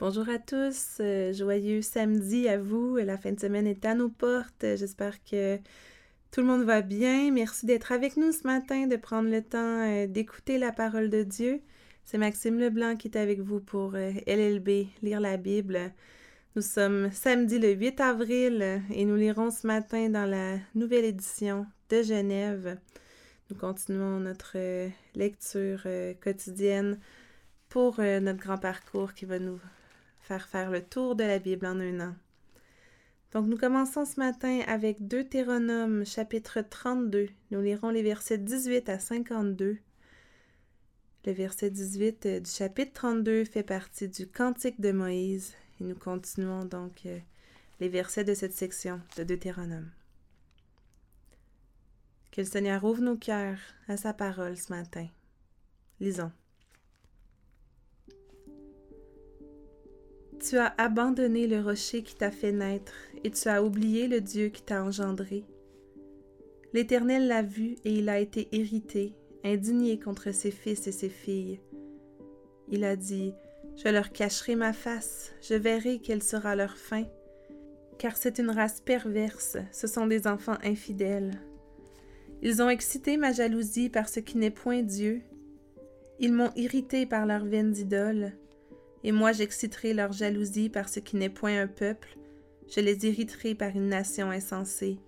Bonjour à tous, euh, joyeux samedi à vous. La fin de semaine est à nos portes. J'espère que tout le monde va bien. Merci d'être avec nous ce matin, de prendre le temps euh, d'écouter la parole de Dieu. C'est Maxime Leblanc qui est avec vous pour euh, LLB, lire la Bible. Nous sommes samedi le 8 avril et nous lirons ce matin dans la nouvelle édition de Genève. Nous continuons notre lecture quotidienne pour notre grand parcours qui va nous faire faire le tour de la Bible en un an. Donc nous commençons ce matin avec Deutéronome chapitre 32. Nous lirons les versets 18 à 52. Le verset 18 euh, du chapitre 32 fait partie du Cantique de Moïse et nous continuons donc euh, les versets de cette section de Deutéronome. Que le Seigneur ouvre nos cœurs à sa parole ce matin. Lisons. Tu as abandonné le rocher qui t'a fait naître, et tu as oublié le Dieu qui t'a engendré. L'Éternel l'a vu, et il a été irrité, indigné contre ses fils et ses filles. Il a dit, Je leur cacherai ma face, je verrai quelle sera leur fin, car c'est une race perverse, ce sont des enfants infidèles. Ils ont excité ma jalousie par ce qui n'est point Dieu. Ils m'ont irrité par leurs vaines idoles et moi j'exciterai leur jalousie par ce qui n'est point un peuple, je les irriterai par une nation insensée.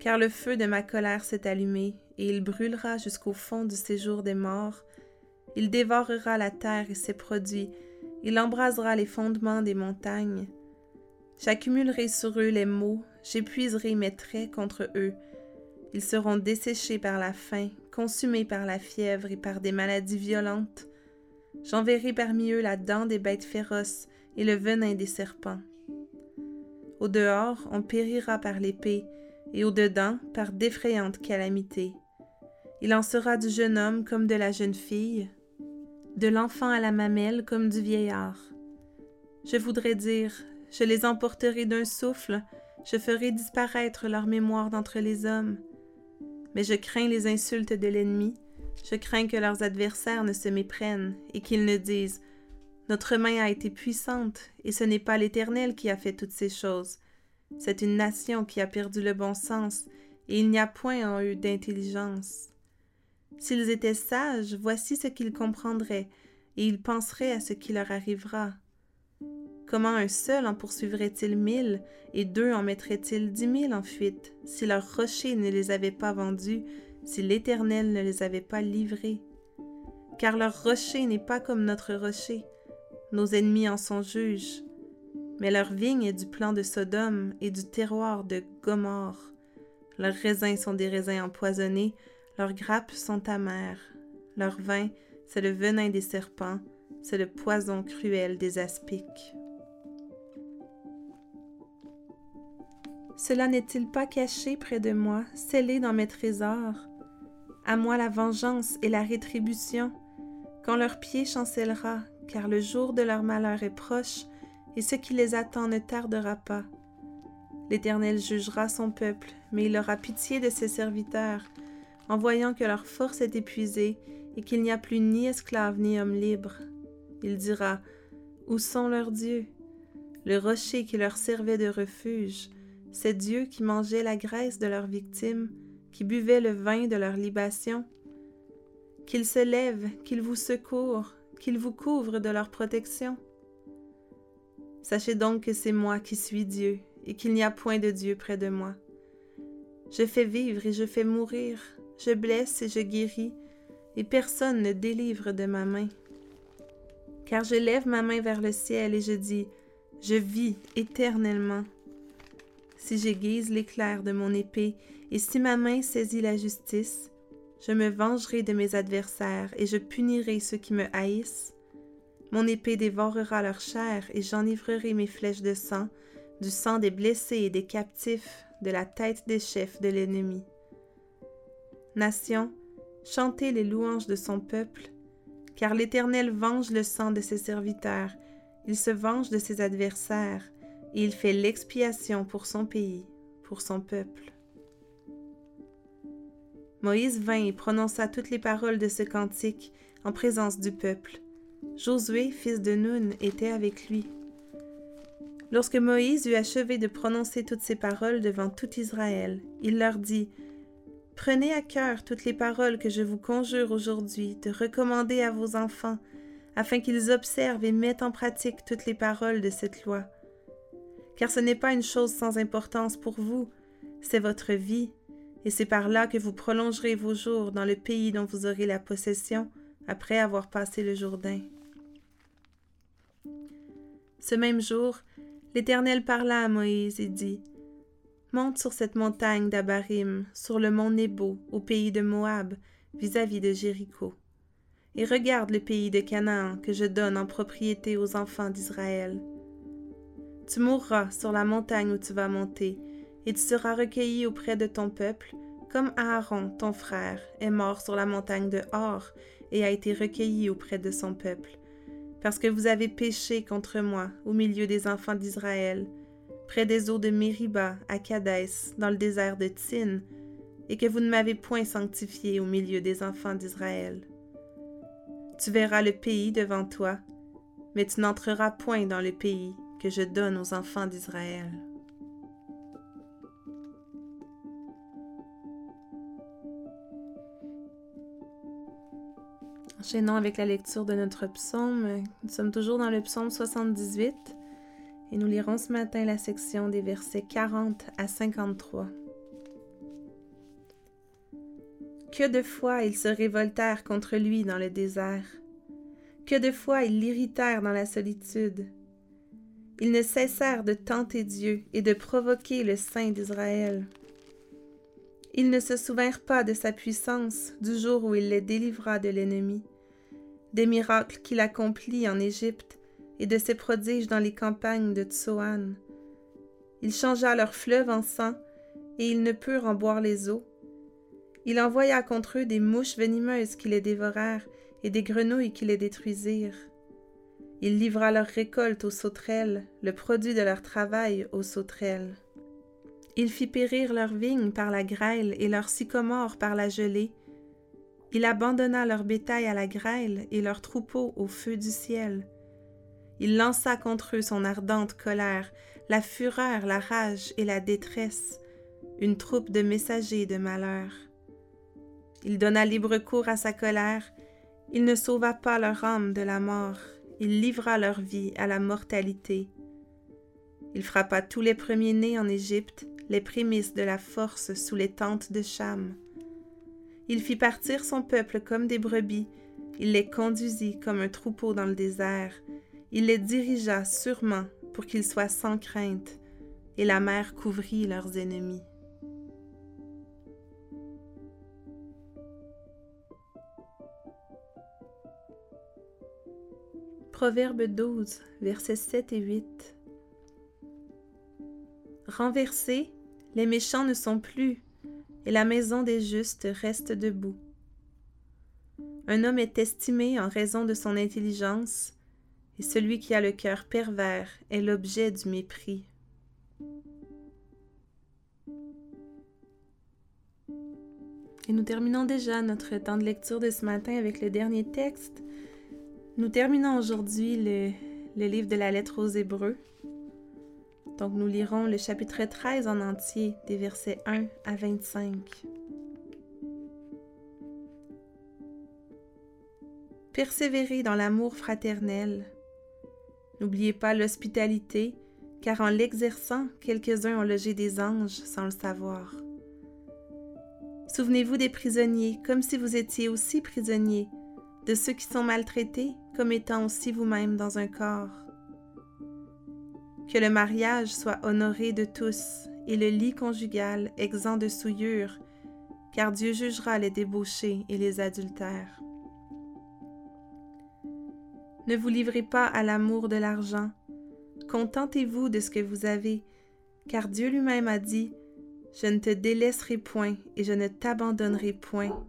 Car le feu de ma colère s'est allumé, et il brûlera jusqu'au fond du séjour des morts. Il dévorera la terre et ses produits, il embrasera les fondements des montagnes. J'accumulerai sur eux les maux, j'épuiserai mes traits contre eux. Ils seront desséchés par la faim, consumés par la fièvre et par des maladies violentes. J'enverrai parmi eux la dent des bêtes féroces et le venin des serpents. Au dehors, on périra par l'épée, et au dedans par d'effrayantes calamités. Il en sera du jeune homme comme de la jeune fille, de l'enfant à la mamelle comme du vieillard. Je voudrais dire, je les emporterai d'un souffle, je ferai disparaître leur mémoire d'entre les hommes. Mais je crains les insultes de l'ennemi, je crains que leurs adversaires ne se méprennent et qu'ils ne disent Notre main a été puissante, et ce n'est pas l'Éternel qui a fait toutes ces choses. C'est une nation qui a perdu le bon sens, et il n'y a point en eux d'intelligence. S'ils étaient sages, voici ce qu'ils comprendraient, et ils penseraient à ce qui leur arrivera. Comment un seul en poursuivrait-il mille, et deux en mettraient-ils dix mille en fuite, si leur rocher ne les avait pas vendus, si l'Éternel ne les avait pas livrés. Car leur rocher n'est pas comme notre rocher, nos ennemis en sont juges. Mais leur vigne est du plan de Sodome et du terroir de Gomorre. Leurs raisins sont des raisins empoisonnés, leurs grappes sont amères. Leur vin, c'est le venin des serpents, c'est le poison cruel des aspics. Cela n'est-il pas caché près de moi, scellé dans mes trésors? À moi la vengeance et la rétribution, quand leur pied chancellera, car le jour de leur malheur est proche, et ce qui les attend ne tardera pas. L'Éternel jugera son peuple, mais il aura pitié de ses serviteurs, en voyant que leur force est épuisée et qu'il n'y a plus ni esclaves ni hommes libres. Il dira Où sont leurs dieux? Le rocher qui leur servait de refuge, ces dieux qui mangeaient la graisse de leurs victimes, qui buvaient le vin de leur libation. Qu'ils se lèvent, qu'ils vous secourent, qu'ils vous couvrent de leur protection. Sachez donc que c'est moi qui suis Dieu, et qu'il n'y a point de Dieu près de moi. Je fais vivre et je fais mourir, je blesse et je guéris, et personne ne délivre de ma main. Car je lève ma main vers le ciel et je dis, Je vis éternellement si j'aiguise l'éclair de mon épée, et si ma main saisit la justice, je me vengerai de mes adversaires, et je punirai ceux qui me haïssent. Mon épée dévorera leur chair, et j'enivrerai mes flèches de sang, du sang des blessés et des captifs, de la tête des chefs de l'ennemi. Nation, chantez les louanges de son peuple, car l'Éternel venge le sang de ses serviteurs, il se venge de ses adversaires, il fait l'expiation pour son pays, pour son peuple. Moïse vint et prononça toutes les paroles de ce cantique en présence du peuple. Josué, fils de Nun, était avec lui. Lorsque Moïse eut achevé de prononcer toutes ces paroles devant tout Israël, il leur dit Prenez à cœur toutes les paroles que je vous conjure aujourd'hui de recommander à vos enfants, afin qu'ils observent et mettent en pratique toutes les paroles de cette loi. Car ce n'est pas une chose sans importance pour vous, c'est votre vie, et c'est par là que vous prolongerez vos jours dans le pays dont vous aurez la possession après avoir passé le Jourdain. Ce même jour, l'Éternel parla à Moïse et dit Monte sur cette montagne d'Abarim, sur le mont Nebo, au pays de Moab, vis-à-vis -vis de Jéricho, et regarde le pays de Canaan que je donne en propriété aux enfants d'Israël. Tu mourras sur la montagne où tu vas monter, et tu seras recueilli auprès de ton peuple, comme Aaron, ton frère, est mort sur la montagne de Hor et a été recueilli auprès de son peuple. Parce que vous avez péché contre moi au milieu des enfants d'Israël, près des eaux de Mériba, à Kadès, dans le désert de Tsin, et que vous ne m'avez point sanctifié au milieu des enfants d'Israël. Tu verras le pays devant toi, mais tu n'entreras point dans le pays que je donne aux enfants d'Israël. Enchaînons avec la lecture de notre psaume. Nous sommes toujours dans le psaume 78 et nous lirons ce matin la section des versets 40 à 53. Que de fois ils se révoltèrent contre lui dans le désert, que de fois ils l'irritèrent dans la solitude. Ils ne cessèrent de tenter Dieu et de provoquer le Saint d'Israël. Ils ne se souvinrent pas de sa puissance du jour où il les délivra de l'ennemi des miracles qu'il accomplit en Égypte et de ses prodiges dans les campagnes de Tsoan. Il changea leur fleuve en sang, et ils ne purent en boire les eaux. Il envoya contre eux des mouches venimeuses qui les dévorèrent, et des grenouilles qui les détruisirent. Il livra leur récolte aux sauterelles, le produit de leur travail aux sauterelles. Il fit périr leurs vignes par la grêle et leurs sycomores par la gelée, il abandonna leur bétail à la grêle et leurs troupeaux au feu du ciel. Il lança contre eux son ardente colère, la fureur, la rage et la détresse, une troupe de messagers de malheur. Il donna libre cours à sa colère, il ne sauva pas leur âme de la mort, il livra leur vie à la mortalité. Il frappa tous les premiers-nés en Égypte, les prémices de la force sous les tentes de Cham. Il fit partir son peuple comme des brebis, il les conduisit comme un troupeau dans le désert, il les dirigea sûrement pour qu'ils soient sans crainte, et la mer couvrit leurs ennemis. Proverbe 12, versets 7 et 8. Renversés, les méchants ne sont plus, et la maison des justes reste debout. Un homme est estimé en raison de son intelligence, et celui qui a le cœur pervers est l'objet du mépris. Et nous terminons déjà notre temps de lecture de ce matin avec le dernier texte. Nous terminons aujourd'hui le, livre de la lettre aux Hébreux. Donc nous lirons le chapitre 13 en entier, des versets 1 à 25. Persévérez dans l'amour fraternel. N'oubliez pas l'hospitalité, car en l'exerçant, quelques-uns ont logé des anges sans le savoir. Souvenez-vous des prisonniers comme si vous étiez aussi prisonniers, de ceux qui sont maltraités comme étant aussi vous-même dans un corps. Que le mariage soit honoré de tous et le lit conjugal exempt de souillure, car Dieu jugera les débauchés et les adultères. Ne vous livrez pas à l'amour de l'argent, contentez-vous de ce que vous avez, car Dieu lui-même a dit, Je ne te délaisserai point et je ne t'abandonnerai point.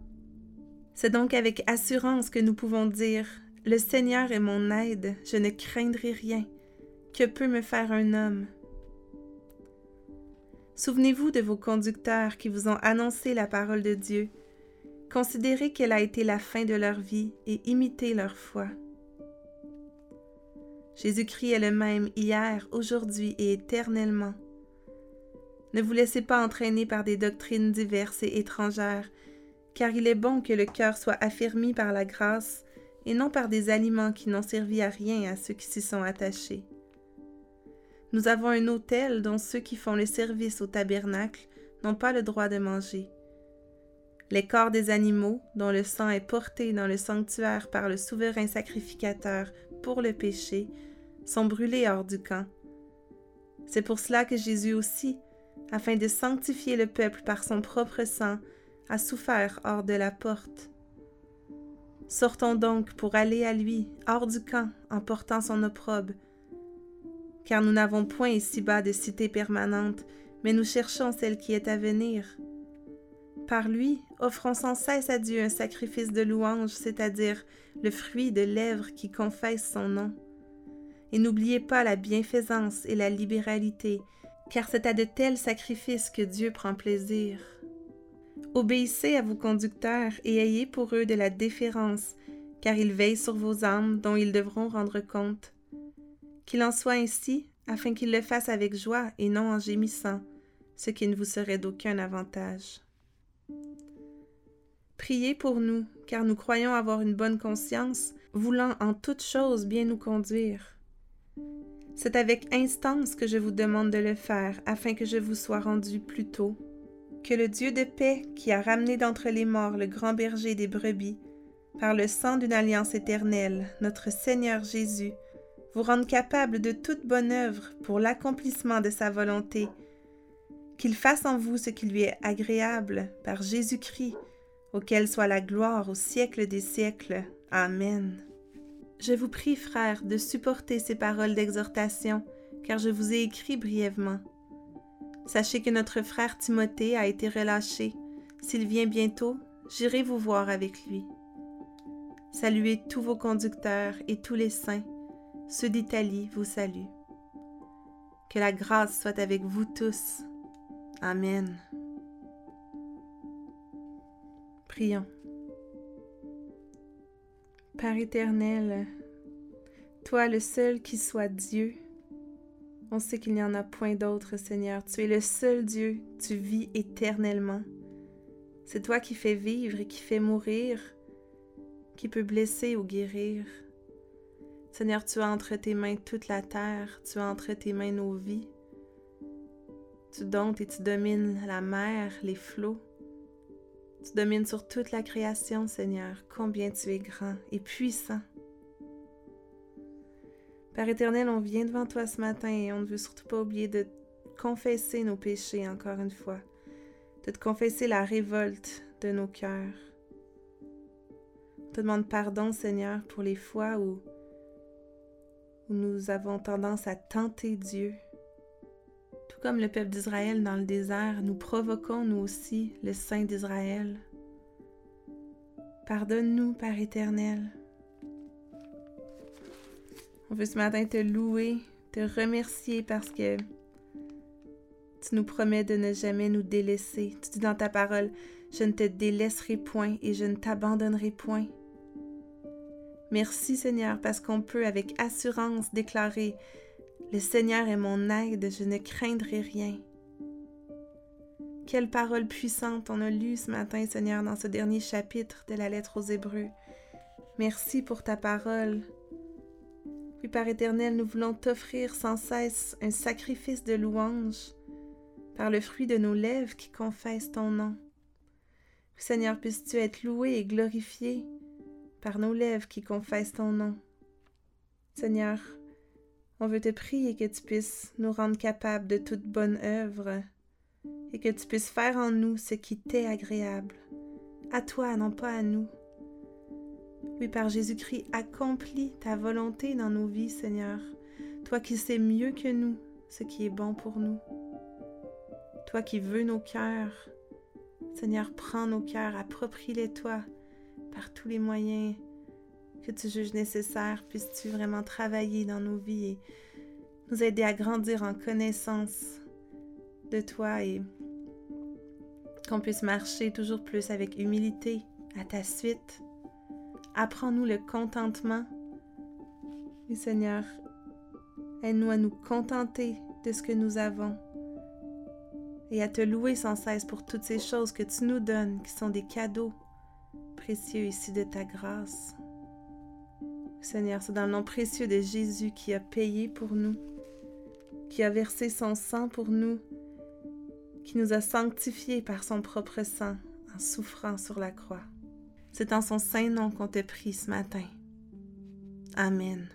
C'est donc avec assurance que nous pouvons dire, Le Seigneur est mon aide, je ne craindrai rien. Que peut me faire un homme Souvenez-vous de vos conducteurs qui vous ont annoncé la parole de Dieu. Considérez quelle a été la fin de leur vie et imitez leur foi. Jésus-Christ est le même hier, aujourd'hui et éternellement. Ne vous laissez pas entraîner par des doctrines diverses et étrangères, car il est bon que le cœur soit affermi par la grâce et non par des aliments qui n'ont servi à rien à ceux qui s'y sont attachés. Nous avons un autel dont ceux qui font le service au tabernacle n'ont pas le droit de manger. Les corps des animaux, dont le sang est porté dans le sanctuaire par le souverain sacrificateur pour le péché, sont brûlés hors du camp. C'est pour cela que Jésus aussi, afin de sanctifier le peuple par son propre sang, a souffert hors de la porte. Sortons donc pour aller à lui, hors du camp, en portant son opprobre. Car nous n'avons point ici-bas de cité permanente, mais nous cherchons celle qui est à venir. Par lui, offrons sans cesse à Dieu un sacrifice de louange, c'est-à-dire le fruit de lèvres qui confessent son nom. Et n'oubliez pas la bienfaisance et la libéralité, car c'est à de tels sacrifices que Dieu prend plaisir. Obéissez à vos conducteurs et ayez pour eux de la déférence, car ils veillent sur vos âmes dont ils devront rendre compte. Qu'il en soit ainsi, afin qu'ils le fassent avec joie et non en gémissant, ce qui ne vous serait d'aucun avantage. Priez pour nous, car nous croyons avoir une bonne conscience, voulant en toutes choses bien nous conduire. C'est avec instance que je vous demande de le faire, afin que je vous sois rendu plus tôt. Que le Dieu de paix, qui a ramené d'entre les morts le grand berger des brebis, par le sang d'une alliance éternelle, notre Seigneur Jésus, vous rende capable de toute bonne œuvre pour l'accomplissement de sa volonté, qu'il fasse en vous ce qui lui est agréable par Jésus-Christ, auquel soit la gloire au siècle des siècles. Amen. Je vous prie, frères, de supporter ces paroles d'exhortation, car je vous ai écrit brièvement. Sachez que notre frère Timothée a été relâché. S'il vient bientôt, j'irai vous voir avec lui. Saluez tous vos conducteurs et tous les saints. Ceux d'Italie vous saluent. Que la grâce soit avec vous tous. Amen. Prions. Père éternel, toi le seul qui soit Dieu, on sait qu'il n'y en a point d'autre, Seigneur. Tu es le seul Dieu, tu vis éternellement. C'est toi qui fais vivre et qui fais mourir, qui peut blesser ou guérir. Seigneur, tu as entre tes mains toute la terre, tu as entre tes mains nos vies. Tu domptes et tu domines la mer, les flots. Tu domines sur toute la création, Seigneur. Combien tu es grand et puissant. Père éternel, on vient devant toi ce matin et on ne veut surtout pas oublier de confesser nos péchés encore une fois, de te confesser la révolte de nos cœurs. On te demande pardon, Seigneur, pour les fois où, nous avons tendance à tenter Dieu, comme le peuple d'Israël dans le désert, nous provoquons nous aussi le Saint d'Israël. Pardonne-nous, Père éternel. On veut ce matin te louer, te remercier parce que tu nous promets de ne jamais nous délaisser. Tu dis dans ta parole, je ne te délaisserai point et je ne t'abandonnerai point. Merci Seigneur parce qu'on peut avec assurance déclarer le Seigneur est mon aide, je ne craindrai rien. Quelle parole puissante on a lue ce matin, Seigneur, dans ce dernier chapitre de la lettre aux Hébreux. Merci pour ta parole. Puis, Père éternel, nous voulons t'offrir sans cesse un sacrifice de louange par le fruit de nos lèvres qui confessent ton nom. Seigneur, puisses-tu être loué et glorifié par nos lèvres qui confessent ton nom. Seigneur, on veut te prier que tu puisses nous rendre capables de toute bonne œuvre et que tu puisses faire en nous ce qui t'est agréable. À toi, non pas à nous. Oui, par Jésus-Christ, accomplis ta volonté dans nos vies, Seigneur. Toi qui sais mieux que nous ce qui est bon pour nous. Toi qui veux nos cœurs. Seigneur, prends nos cœurs, approprie-les-toi par tous les moyens que tu juges nécessaire, puisses-tu vraiment travailler dans nos vies et nous aider à grandir en connaissance de toi et qu'on puisse marcher toujours plus avec humilité à ta suite. Apprends-nous le contentement. Seigneur, Aide-nous à nous contenter de ce que nous avons et à te louer sans cesse pour toutes ces choses que tu nous donnes, qui sont des cadeaux précieux ici de ta grâce. Seigneur, c'est dans le nom précieux de Jésus qui a payé pour nous, qui a versé son sang pour nous, qui nous a sanctifiés par son propre sang en souffrant sur la croix. C'est en son saint nom qu'on te prie ce matin. Amen.